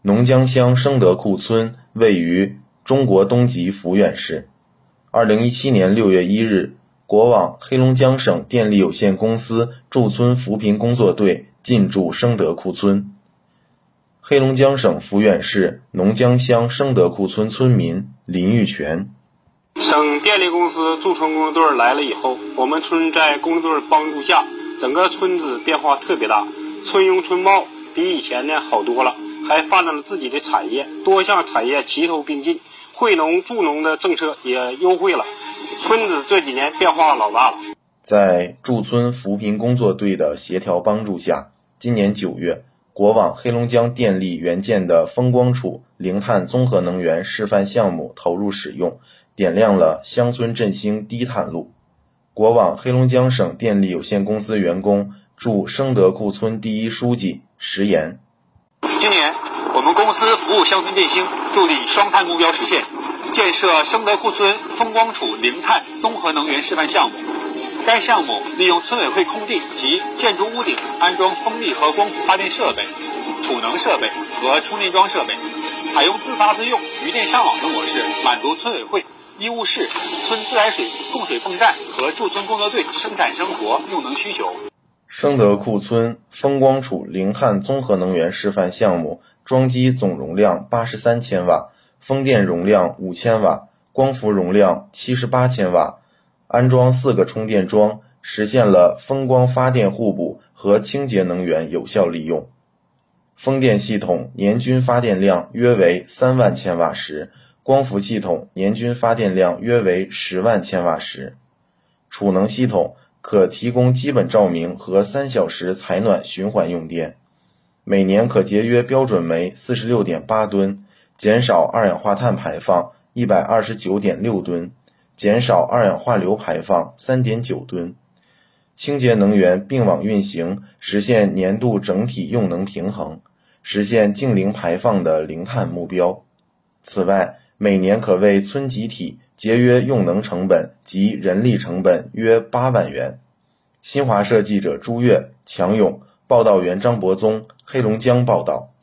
农江乡生德库村位于中国东极抚远市。二零一七年六月一日，国网黑龙江省电力有限公司驻村扶贫工作队进驻生德库村。黑龙江省抚远市农江乡生德库村村民林玉泉。省电力公司驻村工作队来了以后，我们村在工作队帮助下，整个村子变化特别大，村容村貌，比以前呢好多了，还发展了自己的产业，多项产业齐头并进，惠农助农的政策也优惠了，村子这几年变化老大了。在驻村扶贫工作队的协调帮助下，今年九月。国网黑龙江电力援建的风光储零碳综合能源示范项目投入使用，点亮了乡村振兴低碳路。国网黑龙江省电力有限公司员工驻生德库村第一书记石岩：今年我们公司服务乡村振兴，助力双碳目标实现，建设生德库村风光储零碳综合能源示范项目。该项目利用村委会空地及建筑屋顶安装风力和光伏发电设备、储能设备和充电桩设备，采用自发自用、余电上网的模式，满足村委会、医务室、村自来水供水泵站和驻村工作队生产生活用能需求。生德库村风光储零碳综合能源示范项目装机总容量八十三千瓦，风电容量五千瓦，光伏容量七十八千瓦。安装四个充电桩，实现了风光发电互补和清洁能源有效利用。风电系统年均发电量约为三万千瓦时，光伏系统年均发电量约为十万千瓦时。储能系统可提供基本照明和三小时采暖循环用电，每年可节约标准煤四十六点八吨，减少二氧化碳排放一百二十九点六吨。减少二氧化硫排放三点九吨，清洁能源并网运行，实现年度整体用能平衡，实现净零排放的零碳目标。此外，每年可为村集体节约用能成本及人力成本约八万元。新华社记者朱越、强勇，报道员张博宗，黑龙江报道。